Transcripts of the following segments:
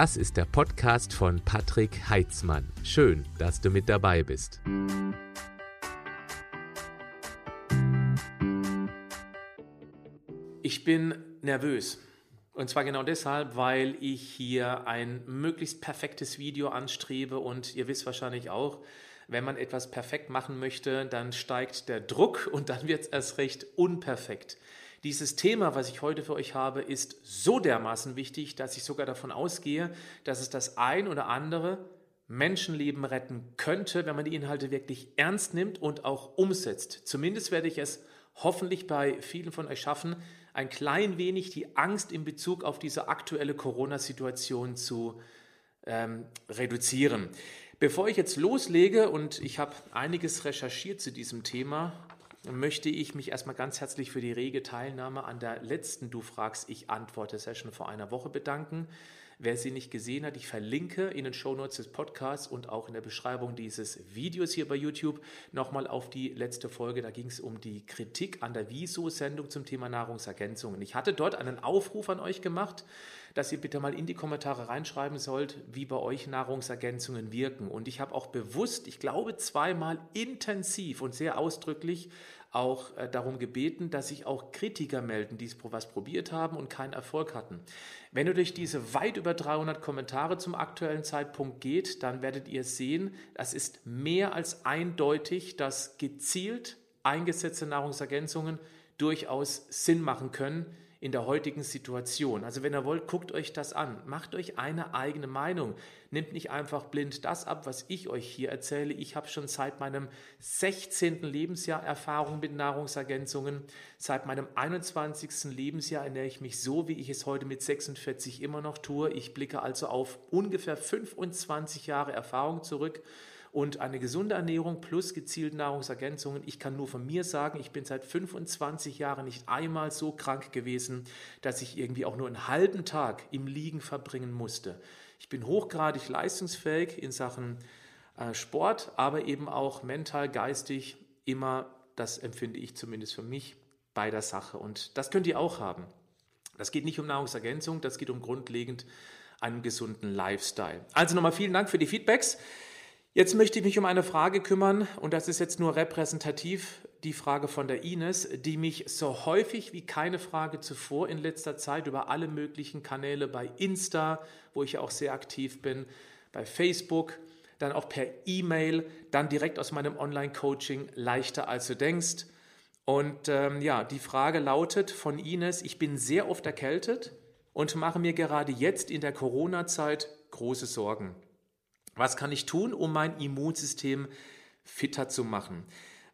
Das ist der Podcast von Patrick Heitzmann. Schön, dass du mit dabei bist. Ich bin nervös. Und zwar genau deshalb, weil ich hier ein möglichst perfektes Video anstrebe und ihr wisst wahrscheinlich auch, wenn man etwas perfekt machen möchte, dann steigt der Druck und dann wird es erst recht unperfekt. Dieses Thema, was ich heute für euch habe, ist so dermaßen wichtig, dass ich sogar davon ausgehe, dass es das ein oder andere Menschenleben retten könnte, wenn man die Inhalte wirklich ernst nimmt und auch umsetzt. Zumindest werde ich es hoffentlich bei vielen von euch schaffen, ein klein wenig die Angst in Bezug auf diese aktuelle Corona-Situation zu ähm, reduzieren. Bevor ich jetzt loslege und ich habe einiges recherchiert zu diesem Thema, möchte ich mich erstmal ganz herzlich für die rege Teilnahme an der letzten Du fragst, ich antworte Session vor einer Woche bedanken. Wer sie nicht gesehen hat, ich verlinke in den Shownotes des Podcasts und auch in der Beschreibung dieses Videos hier bei YouTube nochmal auf die letzte Folge. Da ging es um die Kritik an der Wieso-Sendung zum Thema Nahrungsergänzungen. Ich hatte dort einen Aufruf an euch gemacht, dass ihr bitte mal in die Kommentare reinschreiben sollt, wie bei euch Nahrungsergänzungen wirken. Und ich habe auch bewusst, ich glaube zweimal intensiv und sehr ausdrücklich auch äh, darum gebeten, dass sich auch Kritiker melden, die was probiert haben und keinen Erfolg hatten. Wenn ihr durch diese weit über 300 Kommentare zum aktuellen Zeitpunkt geht, dann werdet ihr sehen, das ist mehr als eindeutig, dass gezielt eingesetzte Nahrungsergänzungen durchaus Sinn machen können in der heutigen Situation. Also wenn ihr wollt, guckt euch das an, macht euch eine eigene Meinung. Nehmt nicht einfach blind das ab, was ich euch hier erzähle. Ich habe schon seit meinem 16. Lebensjahr Erfahrung mit Nahrungsergänzungen. Seit meinem 21. Lebensjahr ernähre ich mich so, wie ich es heute mit 46 immer noch tue. Ich blicke also auf ungefähr 25 Jahre Erfahrung zurück und eine gesunde Ernährung plus gezielte Nahrungsergänzungen. Ich kann nur von mir sagen, ich bin seit 25 Jahren nicht einmal so krank gewesen, dass ich irgendwie auch nur einen halben Tag im Liegen verbringen musste. Ich bin hochgradig leistungsfähig in Sachen äh, Sport, aber eben auch mental, geistig immer, das empfinde ich zumindest für mich, bei der Sache. Und das könnt ihr auch haben. Das geht nicht um Nahrungsergänzung, das geht um grundlegend einen gesunden Lifestyle. Also nochmal vielen Dank für die Feedbacks. Jetzt möchte ich mich um eine Frage kümmern und das ist jetzt nur repräsentativ die Frage von der Ines, die mich so häufig wie keine Frage zuvor in letzter Zeit über alle möglichen Kanäle bei Insta, wo ich auch sehr aktiv bin, bei Facebook, dann auch per E-Mail, dann direkt aus meinem Online-Coaching leichter als du denkst. Und ähm, ja, die Frage lautet von Ines, ich bin sehr oft erkältet und mache mir gerade jetzt in der Corona-Zeit große Sorgen. Was kann ich tun, um mein Immunsystem fitter zu machen?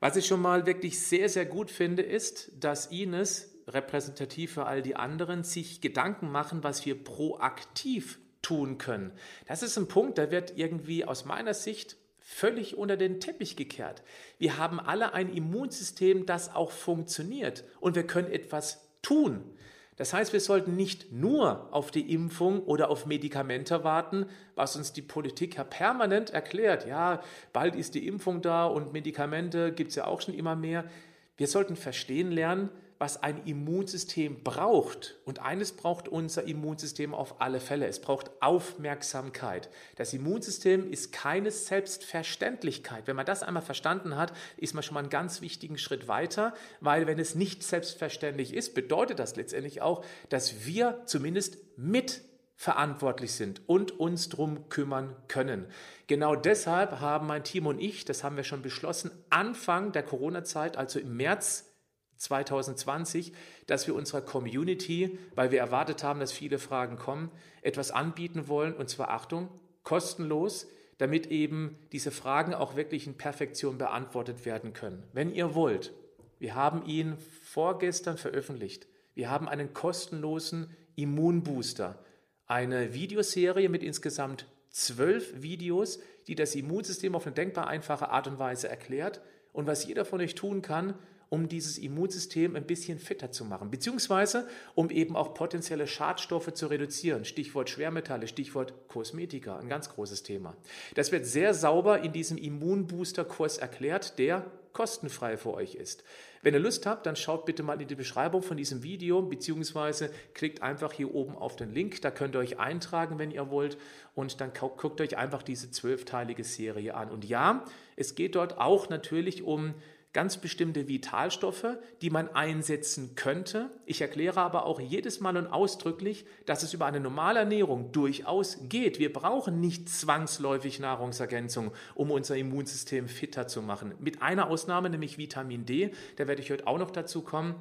Was ich schon mal wirklich sehr, sehr gut finde, ist, dass Ines, repräsentativ für all die anderen, sich Gedanken machen, was wir proaktiv tun können. Das ist ein Punkt, der wird irgendwie aus meiner Sicht völlig unter den Teppich gekehrt. Wir haben alle ein Immunsystem, das auch funktioniert und wir können etwas tun. Das heißt, wir sollten nicht nur auf die Impfung oder auf Medikamente warten, was uns die Politik ja permanent erklärt. Ja, bald ist die Impfung da und Medikamente gibt es ja auch schon immer mehr. Wir sollten verstehen lernen, was ein Immunsystem braucht. Und eines braucht unser Immunsystem auf alle Fälle. Es braucht Aufmerksamkeit. Das Immunsystem ist keine Selbstverständlichkeit. Wenn man das einmal verstanden hat, ist man schon mal einen ganz wichtigen Schritt weiter, weil wenn es nicht selbstverständlich ist, bedeutet das letztendlich auch, dass wir zumindest mit verantwortlich sind und uns drum kümmern können. Genau deshalb haben mein Team und ich, das haben wir schon beschlossen, Anfang der Corona-Zeit, also im März 2020, dass wir unserer Community, weil wir erwartet haben, dass viele Fragen kommen, etwas anbieten wollen, und zwar Achtung, kostenlos, damit eben diese Fragen auch wirklich in Perfektion beantwortet werden können. Wenn ihr wollt, wir haben ihn vorgestern veröffentlicht. Wir haben einen kostenlosen Immunbooster, eine Videoserie mit insgesamt zwölf Videos, die das Immunsystem auf eine denkbar einfache Art und Weise erklärt. Und was jeder von euch tun kann, um dieses Immunsystem ein bisschen fitter zu machen, beziehungsweise um eben auch potenzielle Schadstoffe zu reduzieren. Stichwort Schwermetalle, Stichwort Kosmetika, ein ganz großes Thema. Das wird sehr sauber in diesem Immunbooster-Kurs erklärt, der kostenfrei für euch ist. Wenn ihr Lust habt, dann schaut bitte mal in die Beschreibung von diesem Video, beziehungsweise klickt einfach hier oben auf den Link, da könnt ihr euch eintragen, wenn ihr wollt, und dann guckt euch einfach diese zwölfteilige Serie an. Und ja, es geht dort auch natürlich um ganz bestimmte Vitalstoffe, die man einsetzen könnte. Ich erkläre aber auch jedes Mal und ausdrücklich, dass es über eine normale Ernährung durchaus geht. Wir brauchen nicht zwangsläufig Nahrungsergänzung, um unser Immunsystem fitter zu machen. Mit einer Ausnahme, nämlich Vitamin D, da werde ich heute auch noch dazu kommen.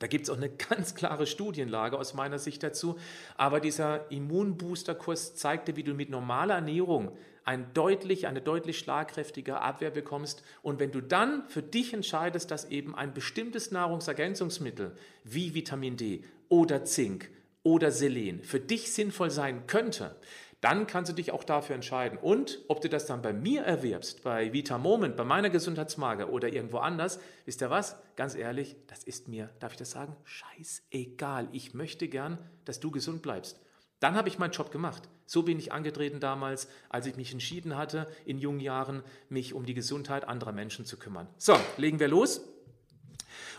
Da gibt es auch eine ganz klare Studienlage aus meiner Sicht dazu. Aber dieser Immunbooster-Kurs zeigte, wie du mit normaler Ernährung ein deutlich, eine deutlich schlagkräftige Abwehr bekommst. Und wenn du dann für dich entscheidest, dass eben ein bestimmtes Nahrungsergänzungsmittel wie Vitamin D oder Zink oder Selen für dich sinnvoll sein könnte, dann kannst du dich auch dafür entscheiden. Und ob du das dann bei mir erwirbst, bei Vita Moment, bei meiner Gesundheitsmarke oder irgendwo anders, wisst ihr was? Ganz ehrlich, das ist mir, darf ich das sagen? Scheißegal. Ich möchte gern, dass du gesund bleibst. Dann habe ich meinen Job gemacht. So bin ich angetreten damals, als ich mich entschieden hatte, in jungen Jahren mich um die Gesundheit anderer Menschen zu kümmern. So, legen wir los.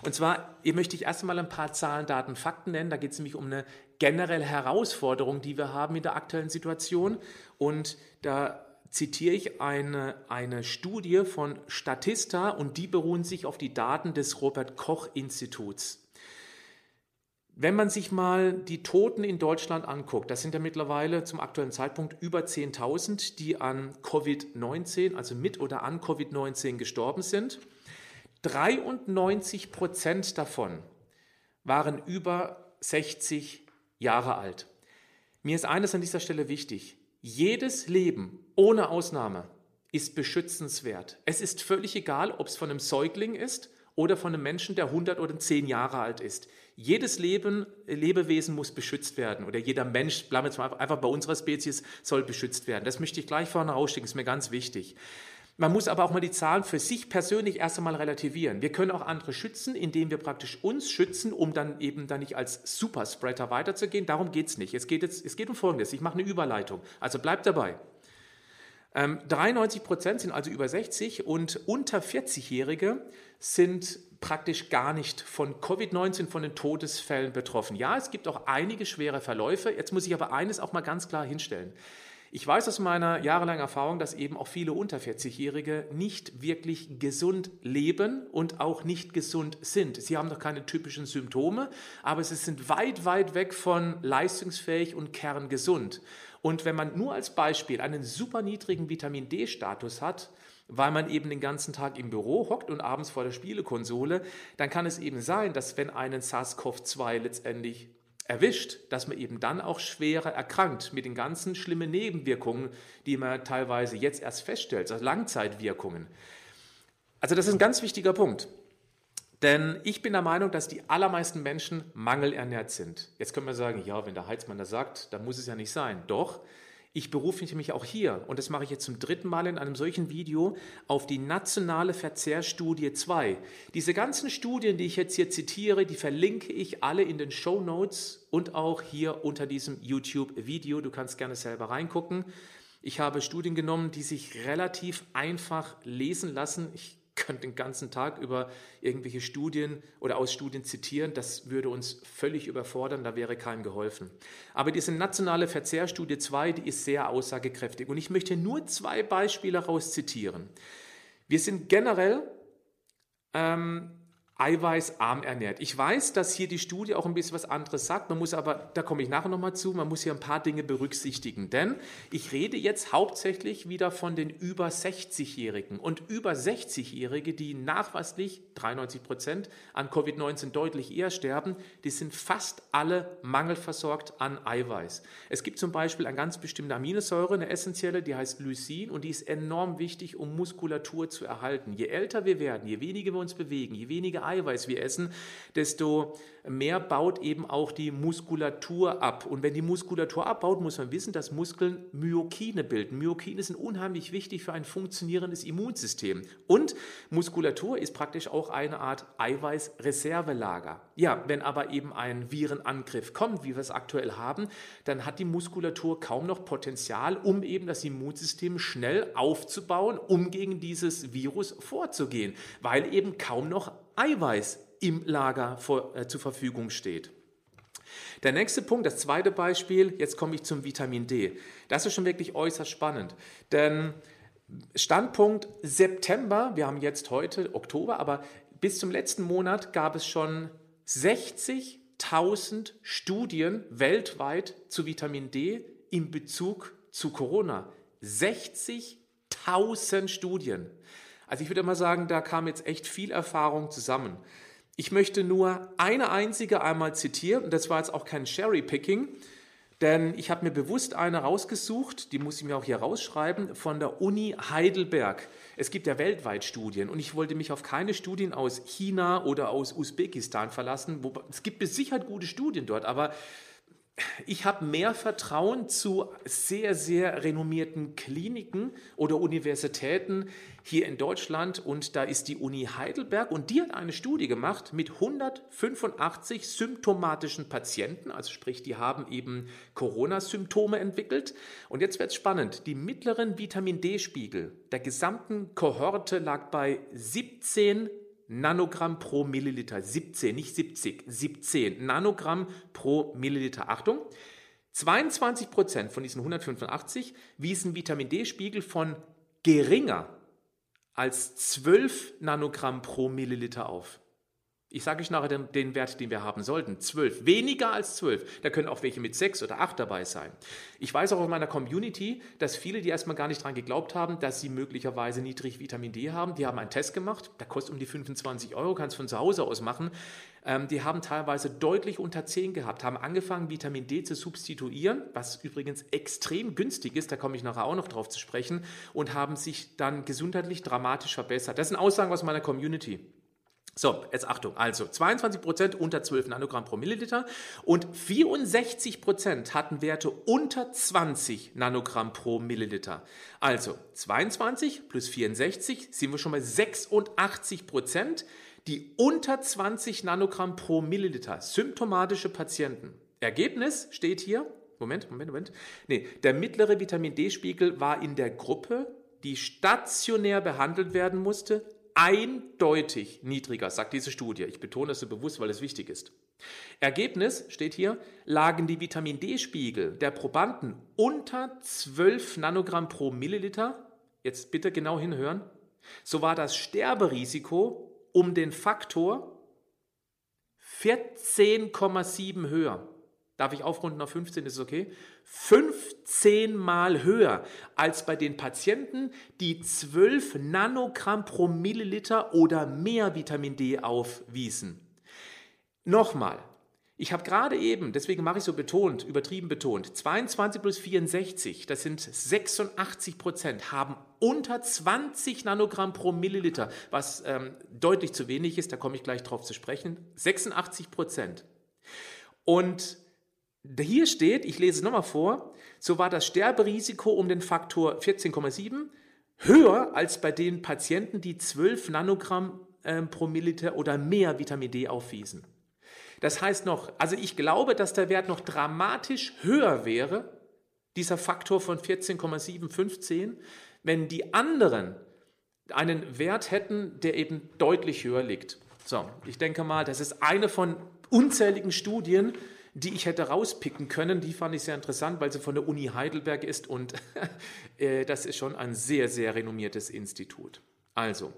Und zwar, hier möchte ich erst einmal ein paar Zahlen, Daten, Fakten nennen. Da geht es nämlich um eine generelle Herausforderung, die wir haben in der aktuellen Situation. Und da zitiere ich eine, eine Studie von Statista und die beruhen sich auf die Daten des Robert Koch Instituts. Wenn man sich mal die Toten in Deutschland anguckt, das sind ja mittlerweile zum aktuellen Zeitpunkt über 10.000, die an Covid-19, also mit oder an Covid-19 gestorben sind. 93 Prozent davon waren über 60 Jahre alt. Mir ist eines an dieser Stelle wichtig. Jedes Leben ohne Ausnahme ist beschützenswert. Es ist völlig egal, ob es von einem Säugling ist oder von einem Menschen, der 100 oder 10 Jahre alt ist. Jedes Leben, Lebewesen muss beschützt werden oder jeder Mensch, bleiben wir jetzt mal einfach bei unserer Spezies, soll beschützt werden. Das möchte ich gleich vorne rausschicken, ist mir ganz wichtig. Man muss aber auch mal die Zahlen für sich persönlich erst einmal relativieren. Wir können auch andere schützen, indem wir praktisch uns schützen, um dann eben dann nicht als Superspreader weiterzugehen. Darum geht es nicht. Es geht, jetzt, es geht um Folgendes. Ich mache eine Überleitung. Also bleibt dabei. 93 ähm, Prozent sind also über 60 und unter 40-Jährige sind praktisch gar nicht von Covid-19, von den Todesfällen betroffen. Ja, es gibt auch einige schwere Verläufe. Jetzt muss ich aber eines auch mal ganz klar hinstellen. Ich weiß aus meiner jahrelangen Erfahrung, dass eben auch viele unter 40-Jährige nicht wirklich gesund leben und auch nicht gesund sind. Sie haben noch keine typischen Symptome, aber sie sind weit, weit weg von leistungsfähig und kerngesund. Und wenn man nur als Beispiel einen super niedrigen Vitamin D-Status hat, weil man eben den ganzen Tag im Büro hockt und abends vor der Spielekonsole, dann kann es eben sein, dass wenn einen SARS-CoV-2 letztendlich erwischt, dass man eben dann auch schwerer erkrankt mit den ganzen schlimmen Nebenwirkungen, die man teilweise jetzt erst feststellt, also Langzeitwirkungen. Also das ist ein ganz wichtiger Punkt. Denn ich bin der Meinung, dass die allermeisten Menschen mangelernährt sind. Jetzt können wir sagen, ja, wenn der Heizmann das sagt, dann muss es ja nicht sein. Doch, ich berufe mich auch hier, und das mache ich jetzt zum dritten Mal in einem solchen Video, auf die nationale Verzehrstudie 2. Diese ganzen Studien, die ich jetzt hier zitiere, die verlinke ich alle in den Show Notes und auch hier unter diesem YouTube-Video. Du kannst gerne selber reingucken. Ich habe Studien genommen, die sich relativ einfach lesen lassen. Ich könnte den ganzen Tag über irgendwelche Studien oder aus Studien zitieren. Das würde uns völlig überfordern, da wäre keinem geholfen. Aber diese nationale Verzehrstudie 2, die ist sehr aussagekräftig. Und ich möchte nur zwei Beispiele rauszitieren. Wir sind generell ähm, eiweißarm ernährt. Ich weiß, dass hier die Studie auch ein bisschen was anderes sagt. Man muss aber, da komme ich nachher nochmal zu, man muss hier ein paar Dinge berücksichtigen. Denn ich rede jetzt hauptsächlich wieder von den über 60-Jährigen. Und über 60-Jährige, die nachweislich, 93 Prozent, an Covid-19 deutlich eher sterben, die sind fast alle mangelversorgt an Eiweiß. Es gibt zum Beispiel eine ganz bestimmte Aminosäure, eine essentielle, die heißt Lysin und die ist enorm wichtig, um Muskulatur zu erhalten. Je älter wir werden, je weniger wir uns bewegen, je weniger Eiweiß wir essen, desto mehr baut eben auch die Muskulatur ab. Und wenn die Muskulatur abbaut, muss man wissen, dass Muskeln Myokine bilden. Myokine sind unheimlich wichtig für ein funktionierendes Immunsystem. Und Muskulatur ist praktisch auch eine Art Eiweißreservelager. Ja, wenn aber eben ein Virenangriff kommt, wie wir es aktuell haben, dann hat die Muskulatur kaum noch Potenzial, um eben das Immunsystem schnell aufzubauen, um gegen dieses Virus vorzugehen, weil eben kaum noch Eiweiß im Lager vor, äh, zur Verfügung steht. Der nächste Punkt, das zweite Beispiel, jetzt komme ich zum Vitamin D. Das ist schon wirklich äußerst spannend, denn Standpunkt September, wir haben jetzt heute Oktober, aber bis zum letzten Monat gab es schon 60.000 Studien weltweit zu Vitamin D in Bezug zu Corona. 60.000 Studien. Also ich würde mal sagen, da kam jetzt echt viel Erfahrung zusammen. Ich möchte nur eine einzige einmal zitieren, und das war jetzt auch kein Cherry-Picking, denn ich habe mir bewusst eine rausgesucht, die muss ich mir auch hier rausschreiben, von der Uni Heidelberg. Es gibt ja weltweit Studien und ich wollte mich auf keine Studien aus China oder aus Usbekistan verlassen. Es gibt mit Sicherheit gute Studien dort, aber ich habe mehr Vertrauen zu sehr, sehr renommierten Kliniken oder Universitäten hier in Deutschland. Und da ist die Uni Heidelberg. Und die hat eine Studie gemacht mit 185 symptomatischen Patienten, also sprich, die haben eben Corona-Symptome entwickelt. Und jetzt wird es spannend. Die mittleren Vitamin D-Spiegel der gesamten Kohorte lag bei 17 Nanogramm pro Milliliter. 17, nicht 70, 17 Nanogramm pro Milliliter. Achtung, 22 Prozent von diesen 185 wiesen Vitamin D-Spiegel von geringer als 12 Nanogramm pro Milliliter auf. Ich sage euch nachher den, den, Wert, den wir haben sollten. 12. Weniger als 12. Da können auch welche mit 6 oder 8 dabei sein. Ich weiß auch in meiner Community, dass viele, die erstmal gar nicht daran geglaubt haben, dass sie möglicherweise niedrig Vitamin D haben, die haben einen Test gemacht. Der kostet um die 25 Euro, kannst von zu Hause aus machen. Ähm, die haben teilweise deutlich unter 10 gehabt, haben angefangen, Vitamin D zu substituieren, was übrigens extrem günstig ist, da komme ich nachher auch noch drauf zu sprechen, und haben sich dann gesundheitlich dramatisch verbessert. Das sind Aussagen aus meiner Community. So, jetzt Achtung. Also 22% unter 12 Nanogramm pro Milliliter und 64% hatten Werte unter 20 Nanogramm pro Milliliter. Also 22 plus 64 sind wir schon bei 86%, die unter 20 Nanogramm pro Milliliter symptomatische Patienten. Ergebnis steht hier. Moment, Moment, Moment. Nee, der mittlere Vitamin D-Spiegel war in der Gruppe, die stationär behandelt werden musste, eindeutig niedriger, sagt diese Studie. Ich betone das so bewusst, weil es wichtig ist. Ergebnis steht hier, lagen die Vitamin D-Spiegel der Probanden unter 12 Nanogramm pro Milliliter, jetzt bitte genau hinhören, so war das Sterberisiko um den Faktor 14,7 höher. Darf ich aufrunden auf 15, ist es okay? 15 mal höher als bei den Patienten, die 12 Nanogramm pro Milliliter oder mehr Vitamin D aufwiesen. Nochmal, ich habe gerade eben, deswegen mache ich so betont, übertrieben betont, 22 plus 64, das sind 86 Prozent, haben unter 20 Nanogramm pro Milliliter, was ähm, deutlich zu wenig ist, da komme ich gleich drauf zu sprechen, 86 Prozent. Und hier steht, ich lese es nochmal vor, so war das Sterberisiko um den Faktor 14,7 höher als bei den Patienten, die 12 Nanogramm äh, pro Milliliter oder mehr Vitamin D aufwiesen. Das heißt noch, also ich glaube, dass der Wert noch dramatisch höher wäre, dieser Faktor von 14,7, 15, wenn die anderen einen Wert hätten, der eben deutlich höher liegt. So, ich denke mal, das ist eine von unzähligen Studien, die ich hätte rauspicken können. Die fand ich sehr interessant, weil sie von der Uni Heidelberg ist und äh, das ist schon ein sehr, sehr renommiertes Institut. Also,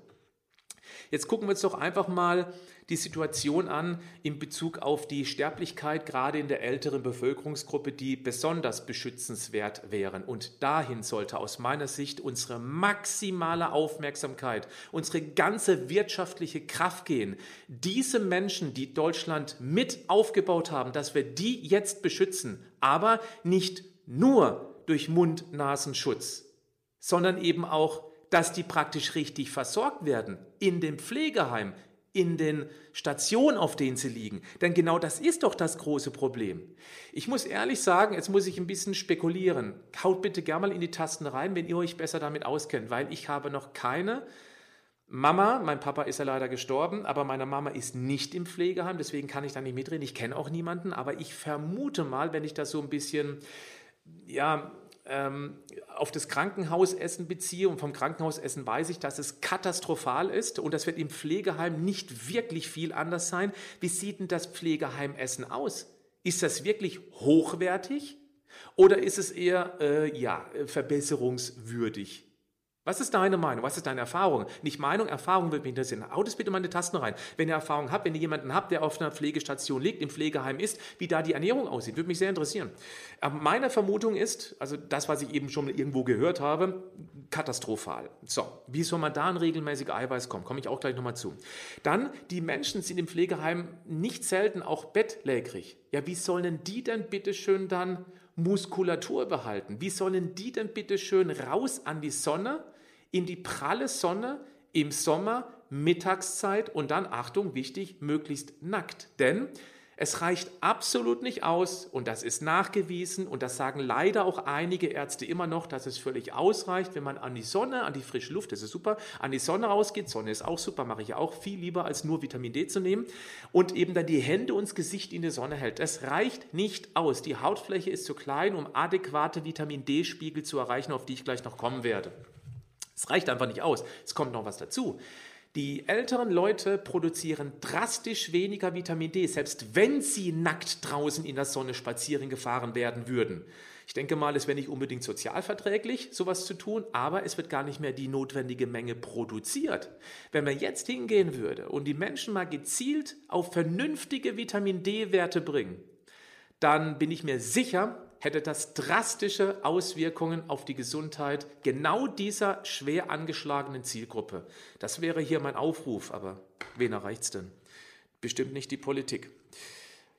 Jetzt gucken wir uns doch einfach mal die Situation an in Bezug auf die Sterblichkeit, gerade in der älteren Bevölkerungsgruppe, die besonders beschützenswert wären. Und dahin sollte aus meiner Sicht unsere maximale Aufmerksamkeit, unsere ganze wirtschaftliche Kraft gehen. Diese Menschen, die Deutschland mit aufgebaut haben, dass wir die jetzt beschützen, aber nicht nur durch Mund-Nasenschutz, sondern eben auch dass die praktisch richtig versorgt werden in dem Pflegeheim, in den Stationen, auf denen sie liegen. Denn genau das ist doch das große Problem. Ich muss ehrlich sagen, jetzt muss ich ein bisschen spekulieren. Haut bitte gerne mal in die Tasten rein, wenn ihr euch besser damit auskennt, weil ich habe noch keine Mama, mein Papa ist ja leider gestorben, aber meine Mama ist nicht im Pflegeheim, deswegen kann ich da nicht mitreden. Ich kenne auch niemanden, aber ich vermute mal, wenn ich das so ein bisschen, ja, auf das Krankenhausessen beziehe und vom Krankenhausessen weiß ich, dass es katastrophal ist und das wird im Pflegeheim nicht wirklich viel anders sein. Wie sieht denn das Pflegeheimessen aus? Ist das wirklich hochwertig oder ist es eher äh, ja, verbesserungswürdig? Was ist deine Meinung? Was ist deine Erfahrung? Nicht Meinung, Erfahrung würde mich interessieren. Haut es bitte mal in die Tasten rein. Wenn ihr Erfahrung habt, wenn ihr jemanden habt, der auf einer Pflegestation liegt, im Pflegeheim ist, wie da die Ernährung aussieht, würde mich sehr interessieren. Aber meine Vermutung ist, also das, was ich eben schon irgendwo gehört habe, katastrophal. So, wie soll man da an regelmäßig Eiweiß kommen? Komme ich auch gleich nochmal zu. Dann, die Menschen sind im Pflegeheim nicht selten auch bettlägerig. Ja, wie sollen die denn bitte schön dann Muskulatur behalten? Wie sollen die denn bitte schön raus an die Sonne? In die pralle Sonne im Sommer, Mittagszeit und dann, Achtung, wichtig, möglichst nackt. Denn es reicht absolut nicht aus und das ist nachgewiesen und das sagen leider auch einige Ärzte immer noch, dass es völlig ausreicht, wenn man an die Sonne, an die frische Luft, das ist super, an die Sonne rausgeht. Sonne ist auch super, mache ich auch viel lieber als nur Vitamin D zu nehmen und eben dann die Hände und das Gesicht in die Sonne hält. Es reicht nicht aus. Die Hautfläche ist zu klein, um adäquate Vitamin D-Spiegel zu erreichen, auf die ich gleich noch kommen werde. Es reicht einfach nicht aus. Es kommt noch was dazu. Die älteren Leute produzieren drastisch weniger Vitamin D, selbst wenn sie nackt draußen in der Sonne spazieren gefahren werden würden. Ich denke mal, es wäre nicht unbedingt sozialverträglich, sowas zu tun, aber es wird gar nicht mehr die notwendige Menge produziert. Wenn man jetzt hingehen würde und die Menschen mal gezielt auf vernünftige Vitamin D-Werte bringen, dann bin ich mir sicher, hätte das drastische Auswirkungen auf die Gesundheit genau dieser schwer angeschlagenen Zielgruppe. Das wäre hier mein Aufruf, aber wen erreicht es denn? Bestimmt nicht die Politik.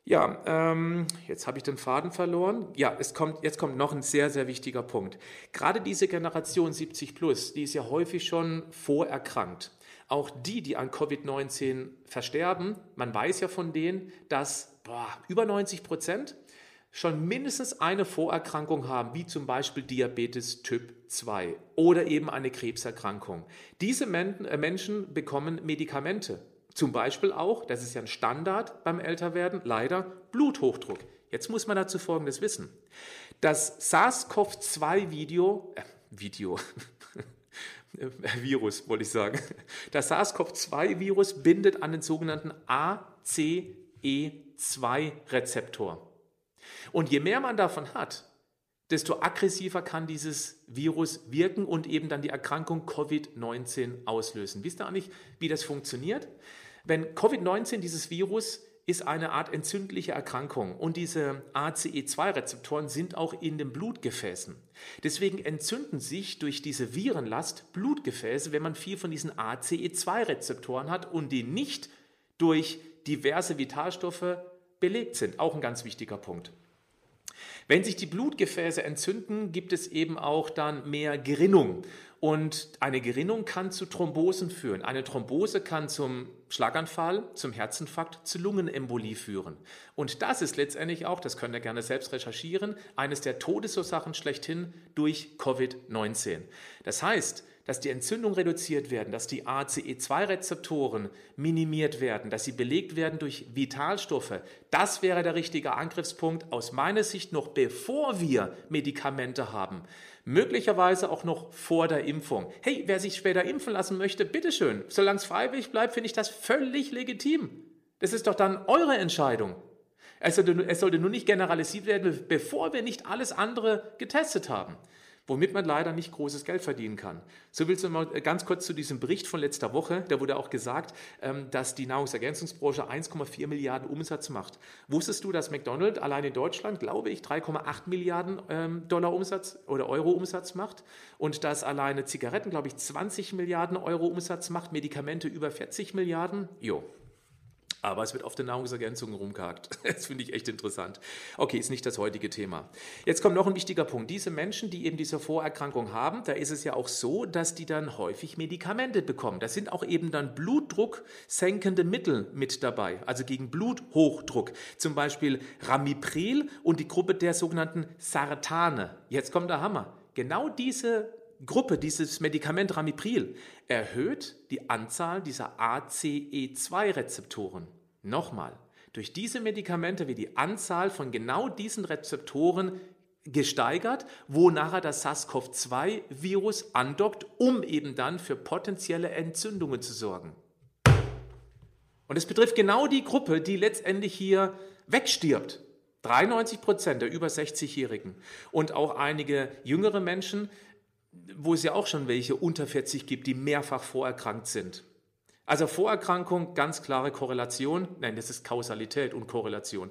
Ja, ähm, jetzt habe ich den Faden verloren. Ja, es kommt, jetzt kommt noch ein sehr, sehr wichtiger Punkt. Gerade diese Generation 70 plus, die ist ja häufig schon vorerkrankt. Auch die, die an Covid-19 versterben, man weiß ja von denen, dass boah, über 90 Prozent schon mindestens eine Vorerkrankung haben, wie zum Beispiel Diabetes Typ 2 oder eben eine Krebserkrankung. Diese äh, Menschen bekommen Medikamente. Zum Beispiel auch, das ist ja ein Standard beim Älterwerden, leider Bluthochdruck. Jetzt muss man dazu Folgendes wissen. Das SARS-CoV-2-Video, äh, Video, Virus wollte ich sagen, das SARS-CoV-2-Virus bindet an den sogenannten ACE2-Rezeptor. Und je mehr man davon hat, desto aggressiver kann dieses Virus wirken und eben dann die Erkrankung Covid-19 auslösen. Wisst ihr eigentlich, wie das funktioniert? Wenn Covid-19, dieses Virus, ist eine Art entzündliche Erkrankung und diese ACE2-Rezeptoren sind auch in den Blutgefäßen. Deswegen entzünden sich durch diese Virenlast Blutgefäße, wenn man viel von diesen ACE2-Rezeptoren hat und die nicht durch diverse Vitalstoffe belegt sind. Auch ein ganz wichtiger Punkt. Wenn sich die Blutgefäße entzünden, gibt es eben auch dann mehr Gerinnung. Und eine Gerinnung kann zu Thrombosen führen. Eine Thrombose kann zum Schlaganfall, zum Herzinfarkt, zu Lungenembolie führen. Und das ist letztendlich auch, das könnt ihr gerne selbst recherchieren, eines der Todesursachen schlechthin durch Covid-19. Das heißt, dass die Entzündung reduziert werden, dass die ACE2-Rezeptoren minimiert werden, dass sie belegt werden durch Vitalstoffe. Das wäre der richtige Angriffspunkt aus meiner Sicht noch bevor wir Medikamente haben. Möglicherweise auch noch vor der Impfung. Hey, wer sich später impfen lassen möchte, bitteschön. Solange es freiwillig bleibt, finde ich das völlig legitim. Das ist doch dann eure Entscheidung. Es sollte, es sollte nur nicht generalisiert werden, bevor wir nicht alles andere getestet haben womit man leider nicht großes Geld verdienen kann. So willst du mal ganz kurz zu diesem Bericht von letzter Woche. Da wurde auch gesagt, ähm, dass die Nahrungsergänzungsbranche 1,4 Milliarden Umsatz macht. Wusstest du, dass McDonald's allein in Deutschland, glaube ich, 3,8 Milliarden ähm, Dollar Umsatz oder Euro Umsatz macht und dass alleine Zigaretten, glaube ich, 20 Milliarden Euro Umsatz macht, Medikamente über 40 Milliarden? Jo. Aber es wird auf den Nahrungsergänzungen rumgehakt. Das finde ich echt interessant. Okay, ist nicht das heutige Thema. Jetzt kommt noch ein wichtiger Punkt. Diese Menschen, die eben diese Vorerkrankung haben, da ist es ja auch so, dass die dann häufig Medikamente bekommen. Da sind auch eben dann blutdrucksenkende Mittel mit dabei, also gegen Bluthochdruck. Zum Beispiel Ramipril und die Gruppe der sogenannten Sartane. Jetzt kommt der Hammer. Genau diese Gruppe, dieses Medikament Ramipril, erhöht die Anzahl dieser ACE2-Rezeptoren. Nochmal, durch diese Medikamente wird die Anzahl von genau diesen Rezeptoren gesteigert, wo nachher das SARS-CoV-2-Virus andockt, um eben dann für potenzielle Entzündungen zu sorgen. Und es betrifft genau die Gruppe, die letztendlich hier wegstirbt. 93 Prozent der über 60-Jährigen und auch einige jüngere Menschen, wo es ja auch schon welche unter 40 gibt, die mehrfach vorerkrankt sind. Also Vorerkrankung, ganz klare Korrelation. Nein, das ist Kausalität und Korrelation.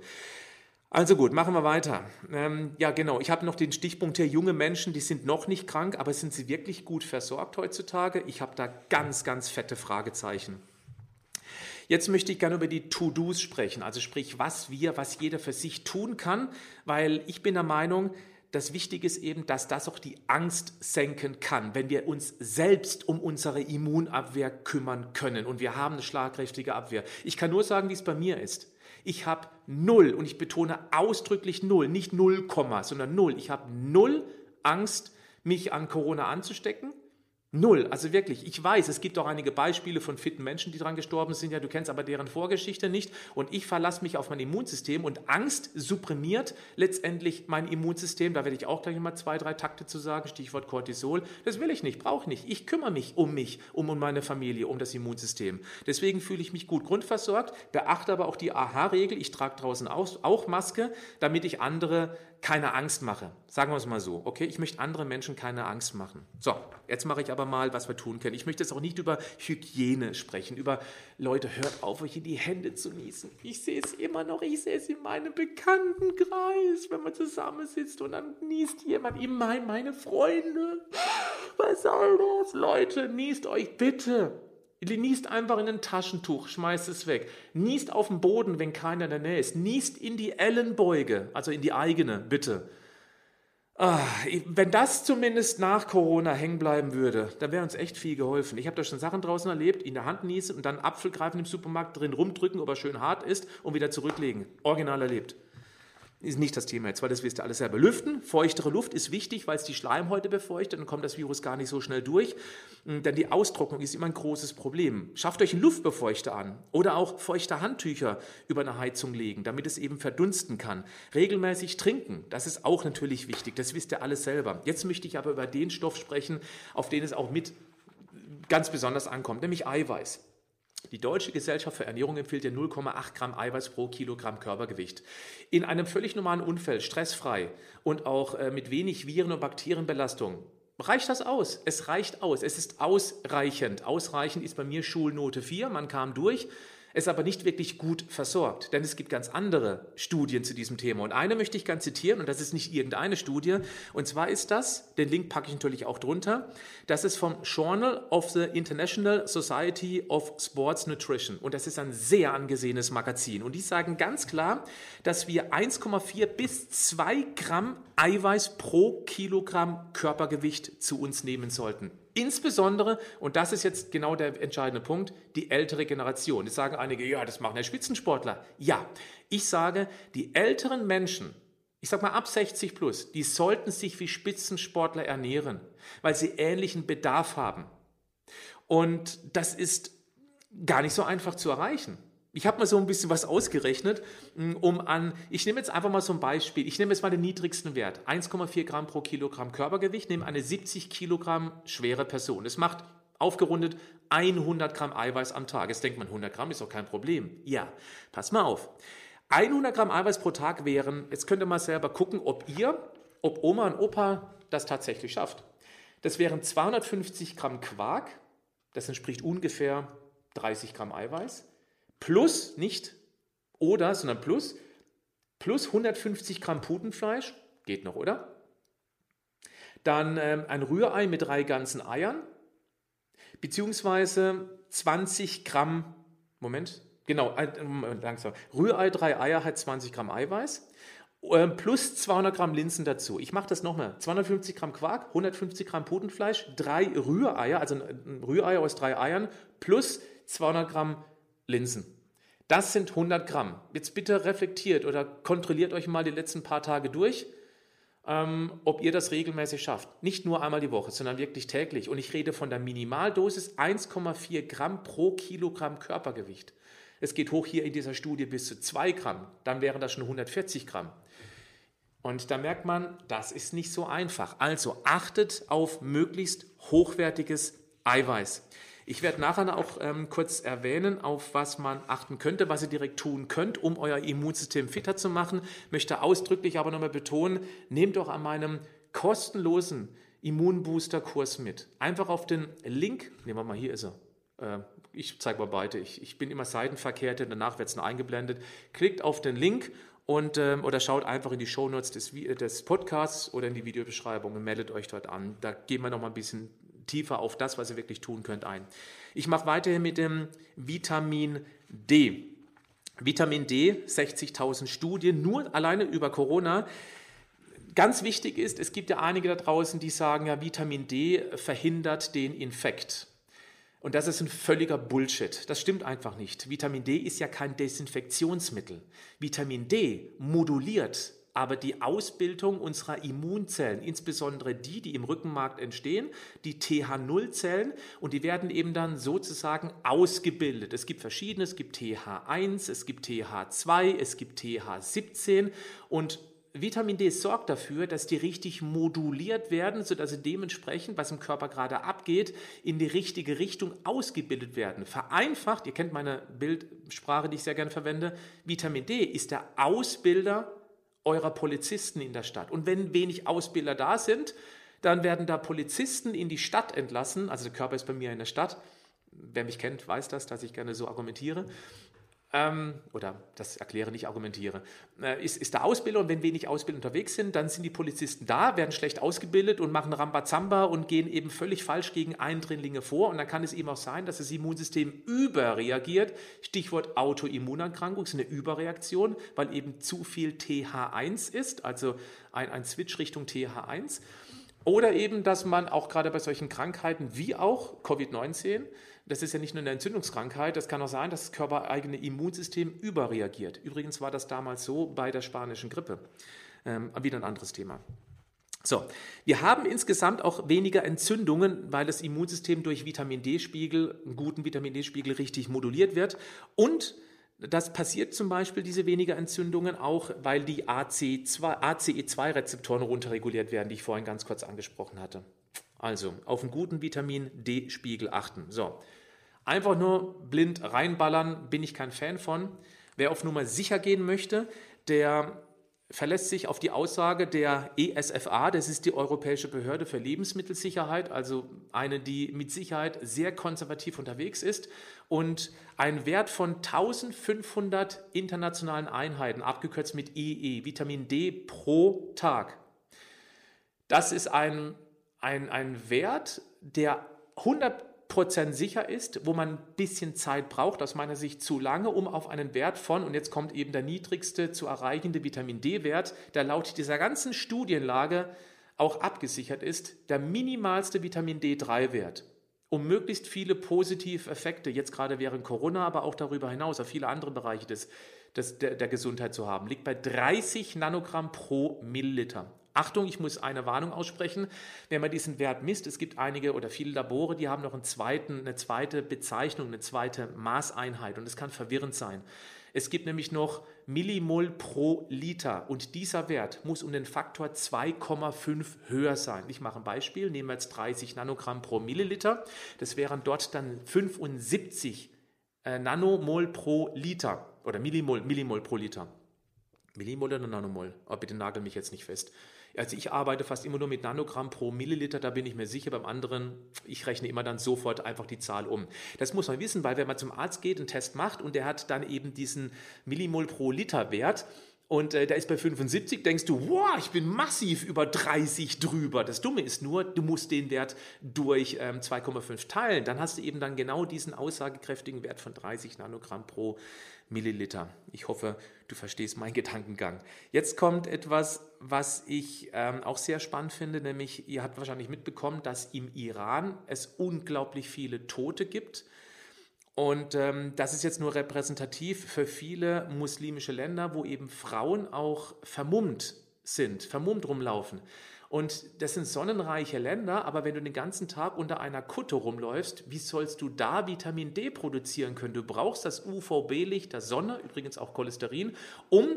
Also gut, machen wir weiter. Ähm, ja, genau. Ich habe noch den Stichpunkt hier, junge Menschen, die sind noch nicht krank, aber sind sie wirklich gut versorgt heutzutage? Ich habe da ganz, ganz fette Fragezeichen. Jetzt möchte ich gerne über die To-Dos sprechen, also sprich, was wir, was jeder für sich tun kann, weil ich bin der Meinung, das Wichtige ist eben, dass das auch die Angst senken kann, wenn wir uns selbst um unsere Immunabwehr kümmern können. Und wir haben eine schlagkräftige Abwehr. Ich kann nur sagen, wie es bei mir ist. Ich habe null, und ich betone ausdrücklich null, nicht null Komma, sondern null. Ich habe null Angst, mich an Corona anzustecken. Null, also wirklich. Ich weiß, es gibt auch einige Beispiele von fitten Menschen, die daran gestorben sind. Ja, du kennst aber deren Vorgeschichte nicht. Und ich verlasse mich auf mein Immunsystem und Angst supprimiert letztendlich mein Immunsystem. Da werde ich auch gleich mal zwei, drei Takte zu sagen. Stichwort Cortisol. Das will ich nicht, brauche nicht. Ich kümmere mich um mich, um meine Familie, um das Immunsystem. Deswegen fühle ich mich gut grundversorgt, beachte aber auch die AHA-Regel. Ich trage draußen auch Maske, damit ich andere keine Angst mache. Sagen wir es mal so. Okay, ich möchte anderen Menschen keine Angst machen. So, jetzt mache ich aber mal, was wir tun können. Ich möchte jetzt auch nicht über Hygiene sprechen, über Leute, hört auf, euch in die Hände zu niesen. Ich sehe es immer noch, ich sehe es in meinem Bekanntenkreis, wenn man zusammensitzt und dann niest jemand, immer meine Freunde. Was soll das? Leute, niest euch bitte. Niest einfach in ein Taschentuch, schmeißt es weg. Niest auf den Boden, wenn keiner in der Nähe ist. Niest in die Ellenbeuge, also in die eigene, bitte. Ah, wenn das zumindest nach Corona hängen bleiben würde, dann wäre uns echt viel geholfen. Ich habe da schon Sachen draußen erlebt, in der Hand niesen und dann Apfel greifen im Supermarkt drin rumdrücken, ob er schön hart ist und wieder zurücklegen. Original erlebt ist nicht das Thema jetzt, weil das wisst ihr alles selber. Lüften, feuchtere Luft ist wichtig, weil es die Schleimhäute befeuchtet, dann kommt das Virus gar nicht so schnell durch. Hm, denn die Austrocknung ist immer ein großes Problem. Schafft euch einen Luftbefeuchter an oder auch feuchte Handtücher über eine Heizung legen, damit es eben verdunsten kann. Regelmäßig trinken, das ist auch natürlich wichtig, das wisst ihr alles selber. Jetzt möchte ich aber über den Stoff sprechen, auf den es auch mit ganz besonders ankommt, nämlich Eiweiß. Die Deutsche Gesellschaft für Ernährung empfiehlt dir 0,8 Gramm Eiweiß pro Kilogramm Körpergewicht. In einem völlig normalen Umfeld, stressfrei und auch äh, mit wenig Viren- und Bakterienbelastung, reicht das aus. Es reicht aus. Es ist ausreichend. Ausreichend ist bei mir Schulnote 4. Man kam durch ist aber nicht wirklich gut versorgt. Denn es gibt ganz andere Studien zu diesem Thema. Und eine möchte ich ganz zitieren, und das ist nicht irgendeine Studie. Und zwar ist das, den Link packe ich natürlich auch drunter, das ist vom Journal of the International Society of Sports Nutrition. Und das ist ein sehr angesehenes Magazin. Und die sagen ganz klar, dass wir 1,4 bis 2 Gramm Eiweiß pro Kilogramm Körpergewicht zu uns nehmen sollten. Insbesondere, und das ist jetzt genau der entscheidende Punkt, die ältere Generation. Jetzt sagen einige, ja, das machen ja Spitzensportler. Ja, ich sage, die älteren Menschen, ich sage mal ab 60 plus, die sollten sich wie Spitzensportler ernähren, weil sie ähnlichen Bedarf haben. Und das ist gar nicht so einfach zu erreichen. Ich habe mal so ein bisschen was ausgerechnet, mm, um an, ich nehme jetzt einfach mal so ein Beispiel, ich nehme jetzt mal den niedrigsten Wert, 1,4 Gramm pro Kilogramm Körpergewicht, nehme eine 70 Kilogramm schwere Person. Das macht aufgerundet 100 Gramm Eiweiß am Tag. Jetzt denkt man, 100 Gramm ist doch kein Problem. Ja, pass mal auf. 100 Gramm Eiweiß pro Tag wären, jetzt könnt ihr mal selber gucken, ob ihr, ob Oma und Opa das tatsächlich schafft. Das wären 250 Gramm Quark, das entspricht ungefähr 30 Gramm Eiweiß plus nicht oder, sondern plus, plus 150 Gramm Putenfleisch, geht noch, oder? Dann ähm, ein Rührei mit drei ganzen Eiern, beziehungsweise 20 Gramm, Moment, Genau, langsam. Rührei, drei Eier hat 20 Gramm Eiweiß ähm, plus 200 Gramm Linsen dazu. Ich mache das nochmal. 250 Gramm Quark, 150 Gramm Putenfleisch, drei Rühreier, also ein Rührei aus drei Eiern, plus 200 Gramm Linsen. Das sind 100 Gramm. Jetzt bitte reflektiert oder kontrolliert euch mal die letzten paar Tage durch, ähm, ob ihr das regelmäßig schafft. Nicht nur einmal die Woche, sondern wirklich täglich. Und ich rede von der Minimaldosis 1,4 Gramm pro Kilogramm Körpergewicht. Es geht hoch hier in dieser Studie bis zu 2 Gramm. Dann wären das schon 140 Gramm. Und da merkt man, das ist nicht so einfach. Also achtet auf möglichst hochwertiges Eiweiß. Ich werde nachher auch ähm, kurz erwähnen, auf was man achten könnte, was ihr direkt tun könnt, um euer Immunsystem fitter zu machen. Möchte ausdrücklich aber nochmal betonen, nehmt doch an meinem kostenlosen Immunbooster-Kurs mit. Einfach auf den Link, nehmen wir mal, hier ist er. Äh, ich zeige mal beide. Ich, ich bin immer seitenverkehrt, danach wird es noch eingeblendet. Klickt auf den Link und, ähm, oder schaut einfach in die Shownotes des, des Podcasts oder in die Videobeschreibung und meldet euch dort an. Da gehen wir noch mal ein bisschen tiefer auf das, was ihr wirklich tun könnt, ein. Ich mache weiterhin mit dem Vitamin D. Vitamin D, 60.000 Studien, nur alleine über Corona. Ganz wichtig ist, es gibt ja einige da draußen, die sagen, ja, Vitamin D verhindert den Infekt. Und das ist ein völliger Bullshit. Das stimmt einfach nicht. Vitamin D ist ja kein Desinfektionsmittel. Vitamin D moduliert aber die Ausbildung unserer Immunzellen, insbesondere die, die im Rückenmark entstehen, die TH0-Zellen, und die werden eben dann sozusagen ausgebildet. Es gibt verschiedene, es gibt TH1, es gibt TH2, es gibt TH17 und Vitamin D sorgt dafür, dass die richtig moduliert werden, sodass sie dementsprechend, was im Körper gerade abgeht, in die richtige Richtung ausgebildet werden. Vereinfacht, ihr kennt meine Bildsprache, die ich sehr gerne verwende, Vitamin D ist der Ausbilder eurer Polizisten in der Stadt. Und wenn wenig Ausbilder da sind, dann werden da Polizisten in die Stadt entlassen. Also der Körper ist bei mir in der Stadt. Wer mich kennt, weiß das, dass ich gerne so argumentiere ähm, oder das erkläre, nicht argumentiere, äh, ist, ist der Ausbilder und wenn wenig Ausbilder unterwegs sind, dann sind die Polizisten da, werden schlecht ausgebildet und machen Rambazamba und gehen eben völlig falsch gegen Eindringlinge vor und dann kann es eben auch sein, dass das Immunsystem überreagiert. Stichwort Autoimmunerkrankung ist eine Überreaktion, weil eben zu viel TH1 ist, also ein, ein Switch Richtung TH1. Oder eben, dass man auch gerade bei solchen Krankheiten wie auch Covid-19 das ist ja nicht nur eine Entzündungskrankheit, das kann auch sein, dass das körpereigene Immunsystem überreagiert. Übrigens war das damals so bei der spanischen Grippe. Ähm, wieder ein anderes Thema. So, wir haben insgesamt auch weniger Entzündungen, weil das Immunsystem durch Vitamin D-Spiegel, einen guten Vitamin D-Spiegel richtig moduliert wird. Und das passiert zum Beispiel, diese weniger Entzündungen, auch weil die ACE2-Rezeptoren runterreguliert werden, die ich vorhin ganz kurz angesprochen hatte. Also auf einen guten Vitamin D-Spiegel achten. So, Einfach nur blind reinballern, bin ich kein Fan von. Wer auf Nummer sicher gehen möchte, der verlässt sich auf die Aussage der ESFA, das ist die Europäische Behörde für Lebensmittelsicherheit, also eine, die mit Sicherheit sehr konservativ unterwegs ist und ein Wert von 1500 internationalen Einheiten, abgekürzt mit EE, Vitamin D pro Tag. Das ist ein, ein, ein Wert, der 100 Prozent sicher ist, wo man ein bisschen Zeit braucht, aus meiner Sicht zu lange, um auf einen Wert von, und jetzt kommt eben der niedrigste zu erreichende Vitamin D-Wert, der laut dieser ganzen Studienlage auch abgesichert ist, der minimalste Vitamin D3-Wert, um möglichst viele positive Effekte, jetzt gerade während Corona, aber auch darüber hinaus, auf viele andere Bereiche des, des, der, der Gesundheit zu haben, liegt bei 30 Nanogramm pro Milliliter. Achtung, ich muss eine Warnung aussprechen. Wenn man diesen Wert misst, es gibt einige oder viele Labore, die haben noch einen zweiten, eine zweite Bezeichnung, eine zweite Maßeinheit und das kann verwirrend sein. Es gibt nämlich noch Millimol pro Liter und dieser Wert muss um den Faktor 2,5 höher sein. Ich mache ein Beispiel, nehmen wir jetzt 30 Nanogramm pro Milliliter, das wären dort dann 75 äh, Nanomol pro Liter oder Millimol, Millimol pro Liter. Millimol oder Nanomol? Oh, bitte nagel mich jetzt nicht fest. Also ich arbeite fast immer nur mit Nanogramm pro Milliliter, da bin ich mir sicher. Beim anderen, ich rechne immer dann sofort einfach die Zahl um. Das muss man wissen, weil wenn man zum Arzt geht, einen Test macht und der hat dann eben diesen Millimol pro Liter Wert, und äh, der ist bei 75, denkst du, wow, ich bin massiv über 30 drüber. Das Dumme ist nur, du musst den Wert durch ähm, 2,5 teilen. Dann hast du eben dann genau diesen aussagekräftigen Wert von 30 Nanogramm pro Milliliter. Ich hoffe, du verstehst meinen Gedankengang. Jetzt kommt etwas, was ich ähm, auch sehr spannend finde, nämlich ihr habt wahrscheinlich mitbekommen, dass im Iran es unglaublich viele Tote gibt und ähm, das ist jetzt nur repräsentativ für viele muslimische Länder, wo eben Frauen auch vermummt sind, vermummt rumlaufen. Und das sind sonnenreiche Länder, aber wenn du den ganzen Tag unter einer Kutte rumläufst, wie sollst du da Vitamin D produzieren können? Du brauchst das UVB-Licht der Sonne, übrigens auch Cholesterin, um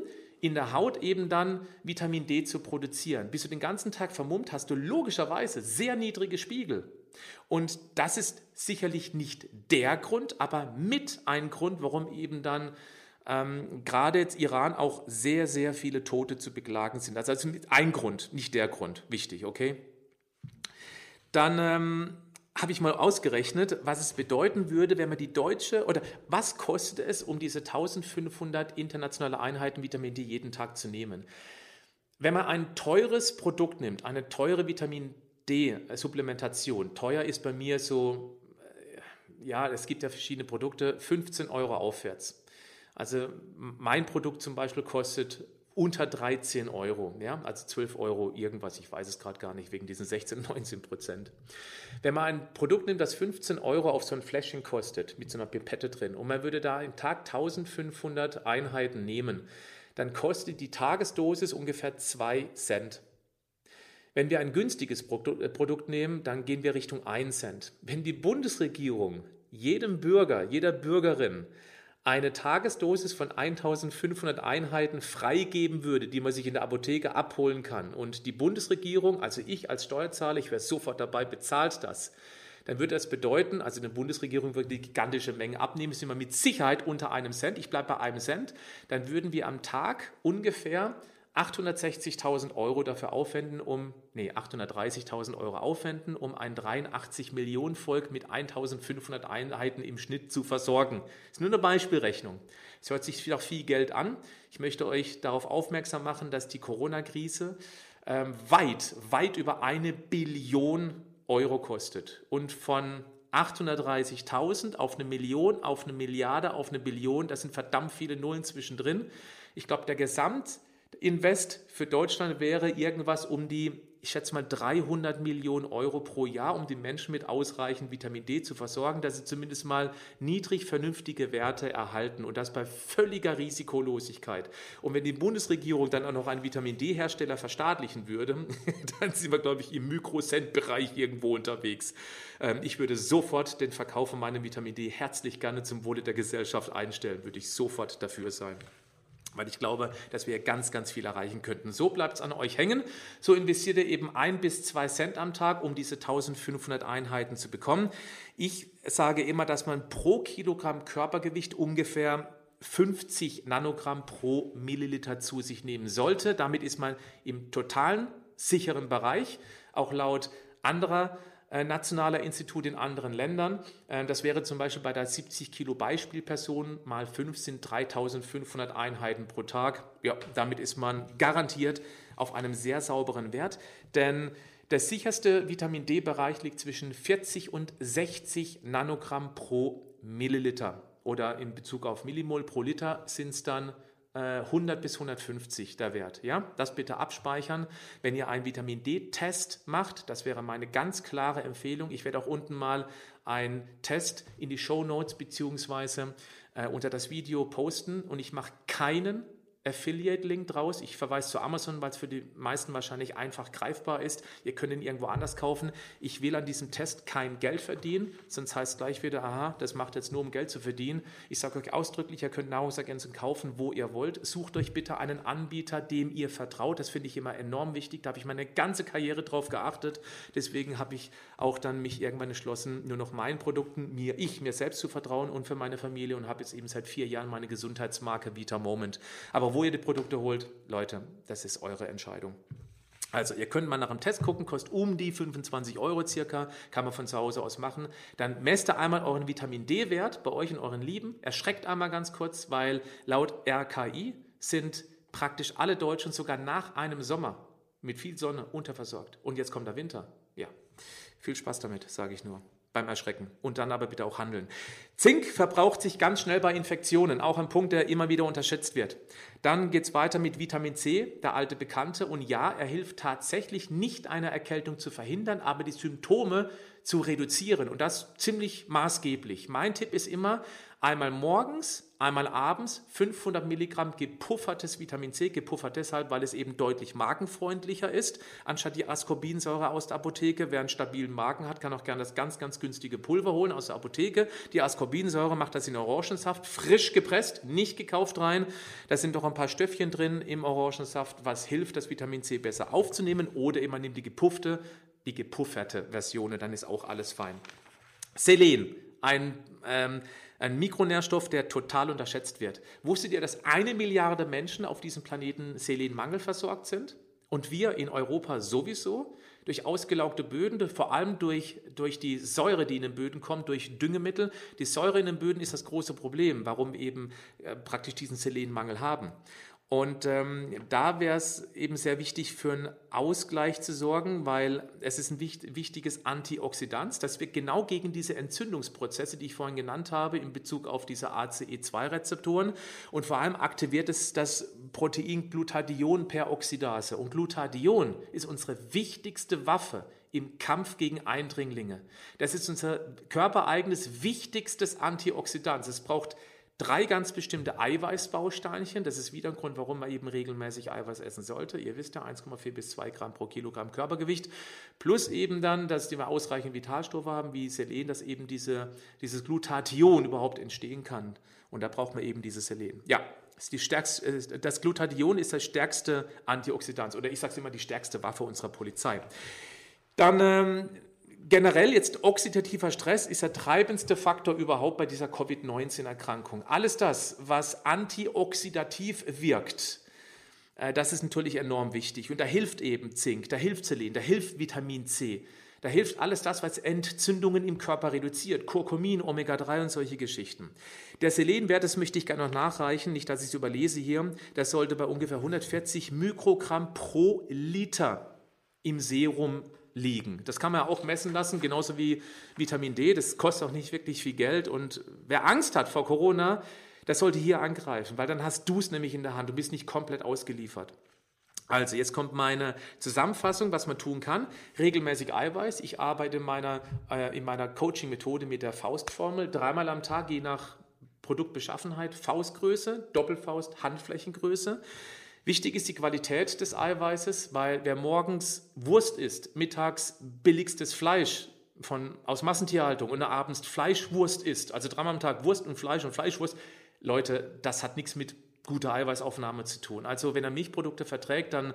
in der Haut eben dann Vitamin D zu produzieren. Bist du den ganzen Tag vermummt, hast du logischerweise sehr niedrige Spiegel. Und das ist sicherlich nicht der Grund, aber mit ein Grund, warum eben dann ähm, gerade jetzt Iran auch sehr, sehr viele Tote zu beklagen sind. Also, also ein Grund, nicht der Grund. Wichtig, okay? Dann ähm, habe ich mal ausgerechnet, was es bedeuten würde, wenn man die deutsche oder was kostet es, um diese 1500 internationale Einheiten Vitamin D jeden Tag zu nehmen. Wenn man ein teures Produkt nimmt, eine teure Vitamin D-Supplementation. Teuer ist bei mir so, äh, ja, es gibt ja verschiedene Produkte, 15 Euro aufwärts. Also mein Produkt zum Beispiel kostet unter 13 Euro, ja, also 12 Euro irgendwas, ich weiß es gerade gar nicht, wegen diesen 16, 19 Prozent. Wenn man ein Produkt nimmt, das 15 Euro auf so ein Fläschchen kostet, mit so einer Pipette drin, und man würde da im Tag 1500 Einheiten nehmen, dann kostet die Tagesdosis ungefähr 2 Cent. Wenn wir ein günstiges äh, Produkt nehmen, dann gehen wir Richtung 1 Cent. Wenn die Bundesregierung jedem Bürger, jeder Bürgerin eine Tagesdosis von 1500 Einheiten freigeben würde, die man sich in der Apotheke abholen kann und die Bundesregierung, also ich als Steuerzahler, ich wäre sofort dabei, bezahlt das, dann würde das bedeuten, also eine Bundesregierung würde die gigantische Menge abnehmen, sind wir mit Sicherheit unter einem Cent, ich bleibe bei einem Cent, dann würden wir am Tag ungefähr 860.000 Euro dafür aufwenden, um, nee, 830.000 Euro aufwenden, um ein 83 Millionen Volk mit 1.500 Einheiten im Schnitt zu versorgen. Das ist nur eine Beispielrechnung. Es hört sich auch viel Geld an. Ich möchte euch darauf aufmerksam machen, dass die Corona-Krise ähm, weit, weit über eine Billion Euro kostet. Und von 830.000 auf eine Million, auf eine Milliarde, auf eine Billion, das sind verdammt viele Nullen zwischendrin. Ich glaube, der Gesamt Invest für Deutschland wäre irgendwas um die, ich schätze mal 300 Millionen Euro pro Jahr, um die Menschen mit ausreichend Vitamin D zu versorgen, dass sie zumindest mal niedrig vernünftige Werte erhalten und das bei völliger Risikolosigkeit. Und wenn die Bundesregierung dann auch noch einen Vitamin D-Hersteller verstaatlichen würde, dann sind wir, glaube ich, im Mikrocent-Bereich irgendwo unterwegs. Ähm, ich würde sofort den Verkauf von meinem Vitamin D herzlich gerne zum Wohle der Gesellschaft einstellen, würde ich sofort dafür sein weil ich glaube, dass wir ganz, ganz viel erreichen könnten. So bleibt es an euch hängen. So investiert ihr eben ein bis zwei Cent am Tag, um diese 1500 Einheiten zu bekommen. Ich sage immer, dass man pro Kilogramm Körpergewicht ungefähr 50 Nanogramm pro Milliliter zu sich nehmen sollte. Damit ist man im totalen sicheren Bereich. Auch laut anderer nationaler Institut in anderen Ländern. Äh, das wäre zum Beispiel bei der 70 Kilo Beispielperson mal 5 sind 3500 Einheiten pro Tag. Ja, damit ist man garantiert auf einem sehr sauberen Wert, denn der sicherste Vitamin D-Bereich liegt zwischen 40 und 60 Nanogramm pro Milliliter. Oder in Bezug auf Millimol pro Liter sind es dann 100 äh, bis 150 der Wert. Ja, das bitte abspeichern. Wenn ihr einen Vitamin D-Test macht, das wäre meine ganz klare Empfehlung. Ich werde auch unten mal einen Test in die Show Notes beziehungsweise äh, unter das Video posten und ich mache keinen Affiliate-Link draus. Ich verweise zu Amazon, weil es für die meisten wahrscheinlich einfach greifbar ist. Ihr könnt ihn irgendwo anders kaufen. Ich will an diesem Test kein Geld verdienen, sonst heißt gleich wieder, aha, das macht jetzt nur, um Geld zu verdienen. Ich sage euch ausdrücklich, ihr könnt Nahrungsergänzungen kaufen, wo ihr wollt. Sucht euch bitte einen Anbieter, dem ihr vertraut. Das finde ich immer enorm wichtig. Da habe ich meine ganze Karriere drauf geachtet. Deswegen habe ich auch dann mich irgendwann entschlossen, nur noch meinen Produkten, mir, ich, mir selbst zu vertrauen und für meine Familie und habe jetzt eben seit vier Jahren meine Gesundheitsmarke Vita Moment. Aber wo ihr die Produkte holt, Leute, das ist eure Entscheidung. Also ihr könnt mal nach dem Test gucken, kostet um die 25 Euro circa, kann man von zu Hause aus machen. Dann messt ihr einmal euren Vitamin D-Wert bei euch und euren Lieben. Erschreckt einmal ganz kurz, weil laut RKI sind praktisch alle Deutschen sogar nach einem Sommer mit viel Sonne unterversorgt. Und jetzt kommt der Winter. Ja, viel Spaß damit, sage ich nur beim Erschrecken und dann aber bitte auch handeln. Zink verbraucht sich ganz schnell bei Infektionen, auch ein Punkt, der immer wieder unterschätzt wird. Dann geht es weiter mit Vitamin C, der alte Bekannte. Und ja, er hilft tatsächlich nicht eine Erkältung zu verhindern, aber die Symptome zu reduzieren und das ziemlich maßgeblich. Mein Tipp ist immer, Einmal morgens, einmal abends 500 Milligramm gepuffertes Vitamin C, gepuffert deshalb, weil es eben deutlich magenfreundlicher ist, anstatt die Ascorbinsäure aus der Apotheke. Wer einen stabilen Magen hat, kann auch gerne das ganz, ganz günstige Pulver holen aus der Apotheke. Die Ascorbinsäure macht das in Orangensaft, frisch gepresst, nicht gekauft rein. Da sind doch ein paar Stöffchen drin im Orangensaft, was hilft, das Vitamin C besser aufzunehmen. Oder immer nimmt die gepuffte, die gepufferte Version, dann ist auch alles fein. Selen, ein ähm, ein Mikronährstoff, der total unterschätzt wird. Wusstet ihr, dass eine Milliarde Menschen auf diesem Planeten Selenmangel versorgt sind? Und wir in Europa sowieso durch ausgelaugte Böden, vor allem durch, durch die Säure, die in den Böden kommt, durch Düngemittel. Die Säure in den Böden ist das große Problem, warum eben äh, praktisch diesen Selenmangel haben. Und ähm, da wäre es eben sehr wichtig, für einen Ausgleich zu sorgen, weil es ist ein wichtig, wichtiges Antioxidant, das wirkt genau gegen diese Entzündungsprozesse, die ich vorhin genannt habe, in Bezug auf diese ACE2-Rezeptoren. Und vor allem aktiviert es das Protein Glutathion-Peroxidase. Und Glutathion ist unsere wichtigste Waffe im Kampf gegen Eindringlinge. Das ist unser körpereigenes wichtigstes Antioxidant. Es braucht drei ganz bestimmte Eiweißbausteinchen. Das ist wieder ein Grund, warum man eben regelmäßig Eiweiß essen sollte. Ihr wisst ja, 1,4 bis 2 Gramm pro Kilogramm Körpergewicht. Plus eben dann, dass wir ausreichend Vitalstoffe haben, wie Selen, dass eben diese, dieses Glutathion überhaupt entstehen kann. Und da braucht man eben dieses Selen. Ja, Stärkste, äh, das Glutathion ist das stärkste Antioxidant oder ich sage es immer die stärkste Waffe unserer Polizei. Dann ähm, generell jetzt oxidativer Stress ist der treibendste Faktor überhaupt bei dieser Covid-19-Erkrankung. Alles das, was antioxidativ wirkt, äh, das ist natürlich enorm wichtig. Und da hilft eben Zink, da hilft Selen, da hilft Vitamin C, da hilft alles das, was Entzündungen im Körper reduziert, Kurkumin, Omega-3 und solche Geschichten. Der Selenwert, das möchte ich gerne noch nachreichen, nicht, dass ich es überlese hier, das sollte bei ungefähr 140 Mikrogramm pro Liter im Serum liegen. Das kann man ja auch messen lassen, genauso wie Vitamin D. Das kostet auch nicht wirklich viel Geld. Und wer Angst hat vor Corona, der sollte hier angreifen, weil dann hast du es nämlich in der Hand. Du bist nicht komplett ausgeliefert. Also, jetzt kommt meine Zusammenfassung, was man tun kann. Regelmäßig Eiweiß. Ich arbeite in meiner, äh, meiner Coaching-Methode mit der Faustformel. Dreimal am Tag, je nach Produktbeschaffenheit, Faustgröße, Doppelfaust, Handflächengröße. Wichtig ist die Qualität des Eiweißes, weil wer morgens Wurst isst, mittags billigstes Fleisch von, aus Massentierhaltung und abends Fleischwurst isst, also dreimal am Tag Wurst und Fleisch und Fleischwurst, Leute, das hat nichts mit guter Eiweißaufnahme zu tun. Also wenn er Milchprodukte verträgt, dann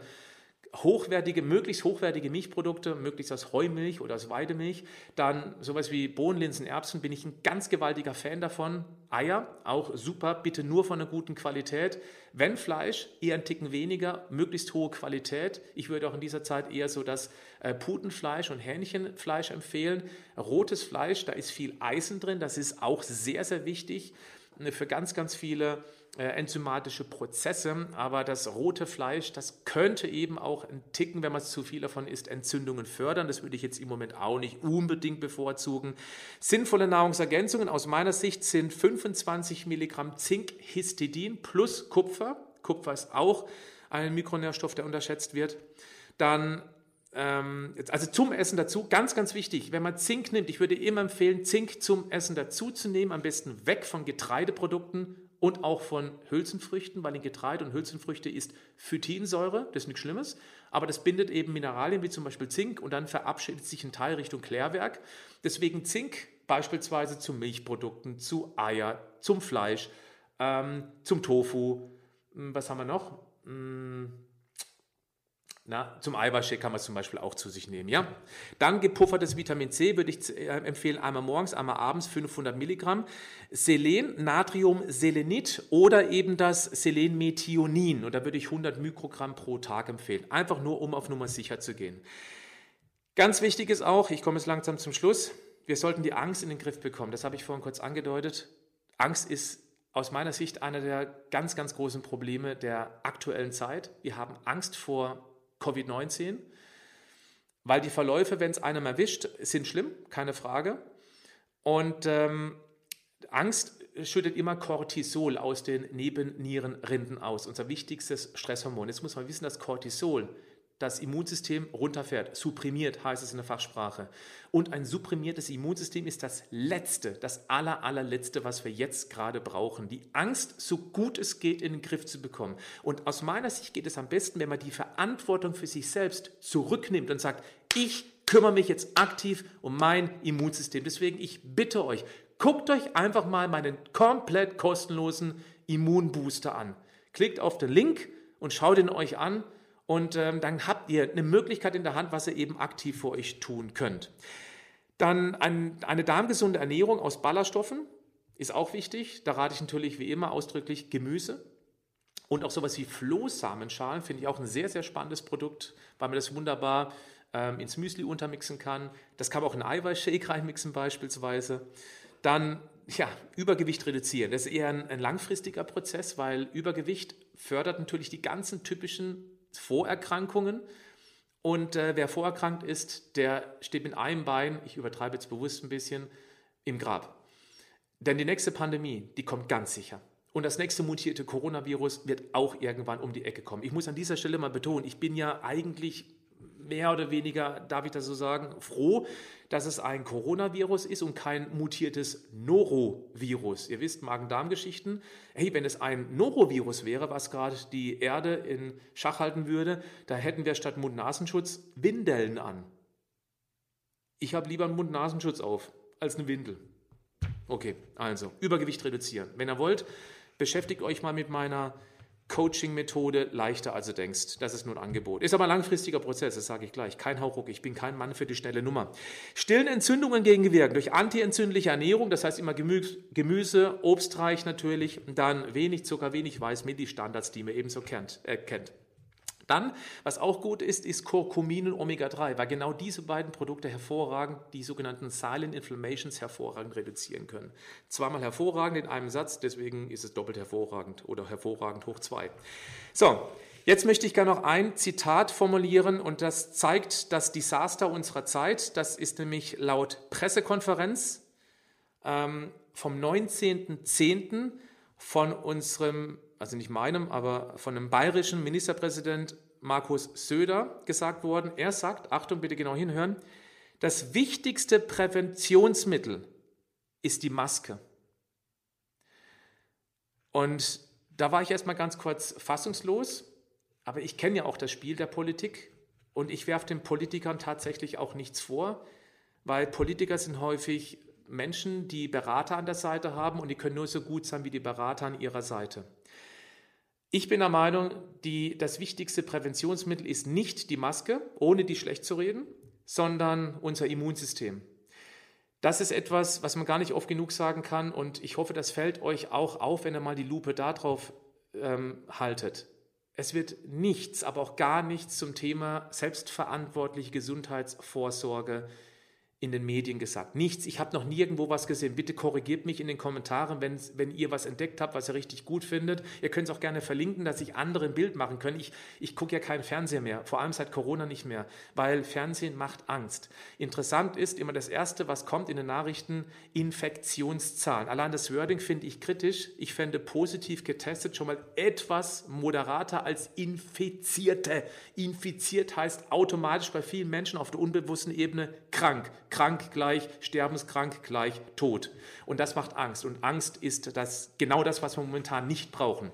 hochwertige, möglichst hochwertige Milchprodukte, möglichst aus Heumilch oder aus Weidemilch. Dann sowas wie Bohnen, Linsen, Erbsen bin ich ein ganz gewaltiger Fan davon. Eier, auch super, bitte nur von einer guten Qualität. Wenn Fleisch, eher ein Ticken weniger, möglichst hohe Qualität. Ich würde auch in dieser Zeit eher so das äh, Putenfleisch und Hähnchenfleisch empfehlen. Rotes Fleisch, da ist viel Eisen drin, das ist auch sehr, sehr wichtig äh, für ganz, ganz viele enzymatische Prozesse, aber das rote Fleisch, das könnte eben auch ein Ticken, wenn man zu viel davon isst, Entzündungen fördern. Das würde ich jetzt im Moment auch nicht unbedingt bevorzugen. Sinnvolle Nahrungsergänzungen aus meiner Sicht sind 25 Milligramm Zinkhistidin plus Kupfer. Kupfer ist auch ein Mikronährstoff, der unterschätzt wird. Dann ähm, also zum Essen dazu, ganz, ganz wichtig, wenn man Zink nimmt, ich würde immer empfehlen, Zink zum Essen dazu zu nehmen, am besten weg von Getreideprodukten und auch von Hülsenfrüchten, weil in Getreide und Hülsenfrüchte ist Phytinsäure, das ist nichts Schlimmes, aber das bindet eben Mineralien wie zum Beispiel Zink und dann verabschiedet sich ein Teil Richtung Klärwerk. Deswegen Zink beispielsweise zu Milchprodukten, zu Eier, zum Fleisch, ähm, zum Tofu. Hm, was haben wir noch? Hm, na, zum Eiweißshake kann man es zum Beispiel auch zu sich nehmen. Ja? Dann gepuffertes Vitamin C würde ich äh, empfehlen, einmal morgens, einmal abends 500 Milligramm. Selen, Natriumselenit oder eben das Selenmethionin. Und da würde ich 100 Mikrogramm pro Tag empfehlen. Einfach nur, um auf Nummer sicher zu gehen. Ganz wichtig ist auch, ich komme jetzt langsam zum Schluss, wir sollten die Angst in den Griff bekommen. Das habe ich vorhin kurz angedeutet. Angst ist aus meiner Sicht einer der ganz, ganz großen Probleme der aktuellen Zeit. Wir haben Angst vor Covid-19, weil die Verläufe, wenn es einem erwischt, sind schlimm, keine Frage. Und ähm, Angst schüttet immer Cortisol aus den Nebennierenrinden aus, unser wichtigstes Stresshormon. Jetzt muss man wissen, dass Cortisol das Immunsystem runterfährt. Supprimiert heißt es in der Fachsprache. Und ein supprimiertes Immunsystem ist das Letzte, das aller, allerletzte, was wir jetzt gerade brauchen. Die Angst, so gut es geht, in den Griff zu bekommen. Und aus meiner Sicht geht es am besten, wenn man die Verantwortung für sich selbst zurücknimmt und sagt, ich kümmere mich jetzt aktiv um mein Immunsystem. Deswegen, ich bitte euch, guckt euch einfach mal meinen komplett kostenlosen Immunbooster an. Klickt auf den Link und schaut ihn euch an und ähm, dann habt ihr eine Möglichkeit in der Hand, was ihr eben aktiv für euch tun könnt. Dann ein, eine darmgesunde Ernährung aus Ballaststoffen ist auch wichtig. Da rate ich natürlich wie immer ausdrücklich Gemüse. Und auch sowas wie Flohsamenschalen finde ich auch ein sehr, sehr spannendes Produkt, weil man das wunderbar ähm, ins Müsli untermixen kann. Das kann man auch in Eiweißshake reinmixen beispielsweise. Dann ja, Übergewicht reduzieren. Das ist eher ein, ein langfristiger Prozess, weil Übergewicht fördert natürlich die ganzen typischen Vorerkrankungen. Und äh, wer vorerkrankt ist, der steht mit einem Bein, ich übertreibe jetzt bewusst ein bisschen, im Grab. Denn die nächste Pandemie, die kommt ganz sicher. Und das nächste mutierte Coronavirus wird auch irgendwann um die Ecke kommen. Ich muss an dieser Stelle mal betonen, ich bin ja eigentlich mehr oder weniger, darf ich das so sagen, froh, dass es ein Coronavirus ist und kein mutiertes Norovirus. Ihr wisst, Magen-Darm-Geschichten. Hey, wenn es ein Norovirus wäre, was gerade die Erde in Schach halten würde, da hätten wir statt Mund-Nasenschutz Windeln an. Ich habe lieber einen Mund-Nasenschutz auf als eine Windel. Okay, also Übergewicht reduzieren. Wenn ihr wollt, beschäftigt euch mal mit meiner Coaching-Methode leichter, als du denkst. Das ist nur ein Angebot. Ist aber ein langfristiger Prozess, das sage ich gleich. Kein Hauchruck, ich bin kein Mann für die schnelle Nummer. Stillen Entzündungen gegenwirken durch antientzündliche Ernährung, das heißt immer Gemüse, obstreich natürlich, dann wenig Zucker, wenig Weiß, die Standards, die man ebenso kennt. Äh, kennt. Dann, was auch gut ist, ist Curcumin und Omega-3, weil genau diese beiden Produkte hervorragend die sogenannten Silent Inflammations hervorragend reduzieren können. Zweimal hervorragend in einem Satz, deswegen ist es doppelt hervorragend oder hervorragend hoch zwei. So, Jetzt möchte ich gerne noch ein Zitat formulieren und das zeigt das Desaster unserer Zeit. Das ist nämlich laut Pressekonferenz ähm, vom 19.10. von unserem also nicht meinem, aber von dem bayerischen Ministerpräsident Markus Söder gesagt worden. Er sagt, Achtung, bitte genau hinhören, das wichtigste Präventionsmittel ist die Maske. Und da war ich erstmal ganz kurz fassungslos, aber ich kenne ja auch das Spiel der Politik und ich werfe den Politikern tatsächlich auch nichts vor, weil Politiker sind häufig Menschen, die Berater an der Seite haben und die können nur so gut sein wie die Berater an ihrer Seite. Ich bin der Meinung, die, das wichtigste Präventionsmittel ist nicht die Maske, ohne die schlecht zu reden, sondern unser Immunsystem. Das ist etwas, was man gar nicht oft genug sagen kann und ich hoffe, das fällt euch auch auf, wenn ihr mal die Lupe darauf ähm, haltet. Es wird nichts, aber auch gar nichts zum Thema selbstverantwortliche Gesundheitsvorsorge in den Medien gesagt. Nichts, ich habe noch nirgendwo was gesehen. Bitte korrigiert mich in den Kommentaren, wenn, ihr was entdeckt habt, was ihr richtig gut findet. Ihr könnt es auch gerne verlinken, dass sich andere ein Bild machen können. Ich, ich gucke ja keinen Fernseher mehr, vor allem seit Corona nicht mehr, weil Fernsehen macht Angst. Interessant ist immer das Erste, was kommt in den Nachrichten, Infektionszahlen. Allein das Wording finde ich kritisch. Ich fände positiv getestet schon mal etwas moderater als Infizierte. Infiziert heißt automatisch bei vielen Menschen auf der unbewussten Ebene krank krank gleich, sterbenskrank gleich tot. Und das macht Angst. Und Angst ist das, genau das, was wir momentan nicht brauchen.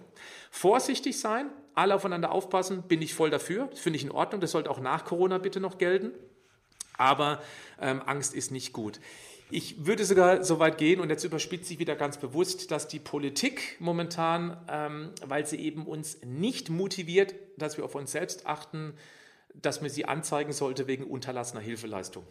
Vorsichtig sein, alle aufeinander aufpassen, bin ich voll dafür. Das finde ich in Ordnung. Das sollte auch nach Corona bitte noch gelten. Aber ähm, Angst ist nicht gut. Ich würde sogar so weit gehen, und jetzt überspitze ich wieder ganz bewusst, dass die Politik momentan, ähm, weil sie eben uns nicht motiviert, dass wir auf uns selbst achten, dass man sie anzeigen sollte wegen unterlassener Hilfeleistung.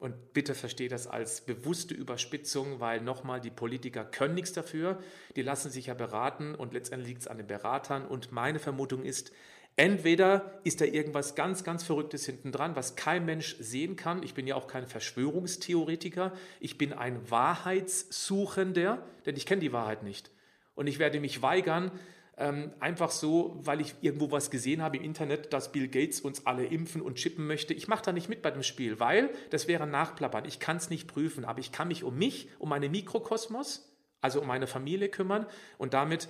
Und bitte versteht das als bewusste Überspitzung, weil nochmal, die Politiker können nichts dafür. Die lassen sich ja beraten und letztendlich liegt es an den Beratern. Und meine Vermutung ist, entweder ist da irgendwas ganz, ganz Verrücktes hinten dran, was kein Mensch sehen kann. Ich bin ja auch kein Verschwörungstheoretiker. Ich bin ein Wahrheitssuchender, denn ich kenne die Wahrheit nicht. Und ich werde mich weigern, ähm, einfach so, weil ich irgendwo was gesehen habe im Internet, dass Bill Gates uns alle impfen und chippen möchte. Ich mache da nicht mit bei dem Spiel, weil das wäre Nachplappern. Ich kann es nicht prüfen, aber ich kann mich um mich, um meine Mikrokosmos, also um meine Familie kümmern und damit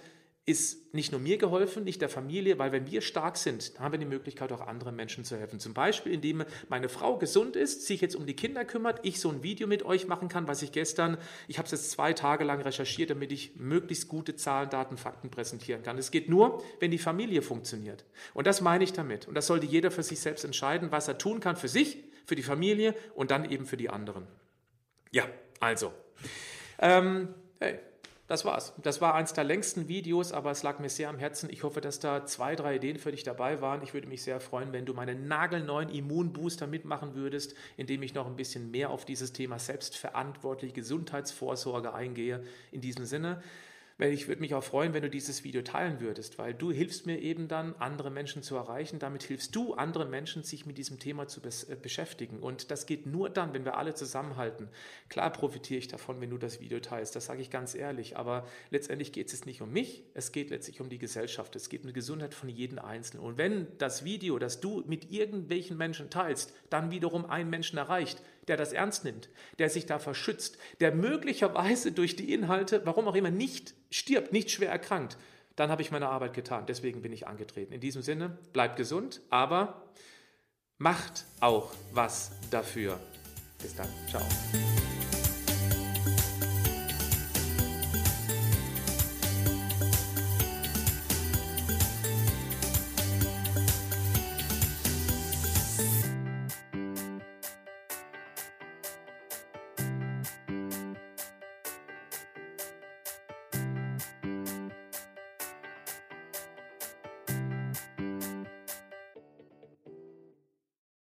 ist nicht nur mir geholfen, nicht der Familie, weil wenn wir stark sind, haben wir die Möglichkeit, auch anderen Menschen zu helfen. Zum Beispiel, indem meine Frau gesund ist, sich jetzt um die Kinder kümmert, ich so ein Video mit euch machen kann, was ich gestern, ich habe es jetzt zwei Tage lang recherchiert, damit ich möglichst gute Zahlen, Daten, Fakten präsentieren kann. Es geht nur, wenn die Familie funktioniert. Und das meine ich damit. Und das sollte jeder für sich selbst entscheiden, was er tun kann für sich, für die Familie und dann eben für die anderen. Ja, also. Ähm, hey, das war's. Das war eins der längsten Videos, aber es lag mir sehr am Herzen. Ich hoffe, dass da zwei, drei Ideen für dich dabei waren. Ich würde mich sehr freuen, wenn du meinen nagelneuen Immunbooster mitmachen würdest, indem ich noch ein bisschen mehr auf dieses Thema selbstverantwortliche Gesundheitsvorsorge eingehe. In diesem Sinne, ich würde mich auch freuen, wenn du dieses Video teilen würdest, weil du hilfst mir eben dann, andere Menschen zu erreichen. Damit hilfst du anderen Menschen, sich mit diesem Thema zu äh, beschäftigen. Und das geht nur dann, wenn wir alle zusammenhalten. Klar profitiere ich davon, wenn du das Video teilst, das sage ich ganz ehrlich. Aber letztendlich geht es nicht um mich, es geht letztlich um die Gesellschaft. Es geht um die Gesundheit von jedem Einzelnen. Und wenn das Video, das du mit irgendwelchen Menschen teilst, dann wiederum einen Menschen erreicht, der das ernst nimmt, der sich da verschützt, der möglicherweise durch die Inhalte, warum auch immer, nicht stirbt, nicht schwer erkrankt, dann habe ich meine Arbeit getan. Deswegen bin ich angetreten. In diesem Sinne, bleibt gesund, aber macht auch was dafür. Bis dann. Ciao.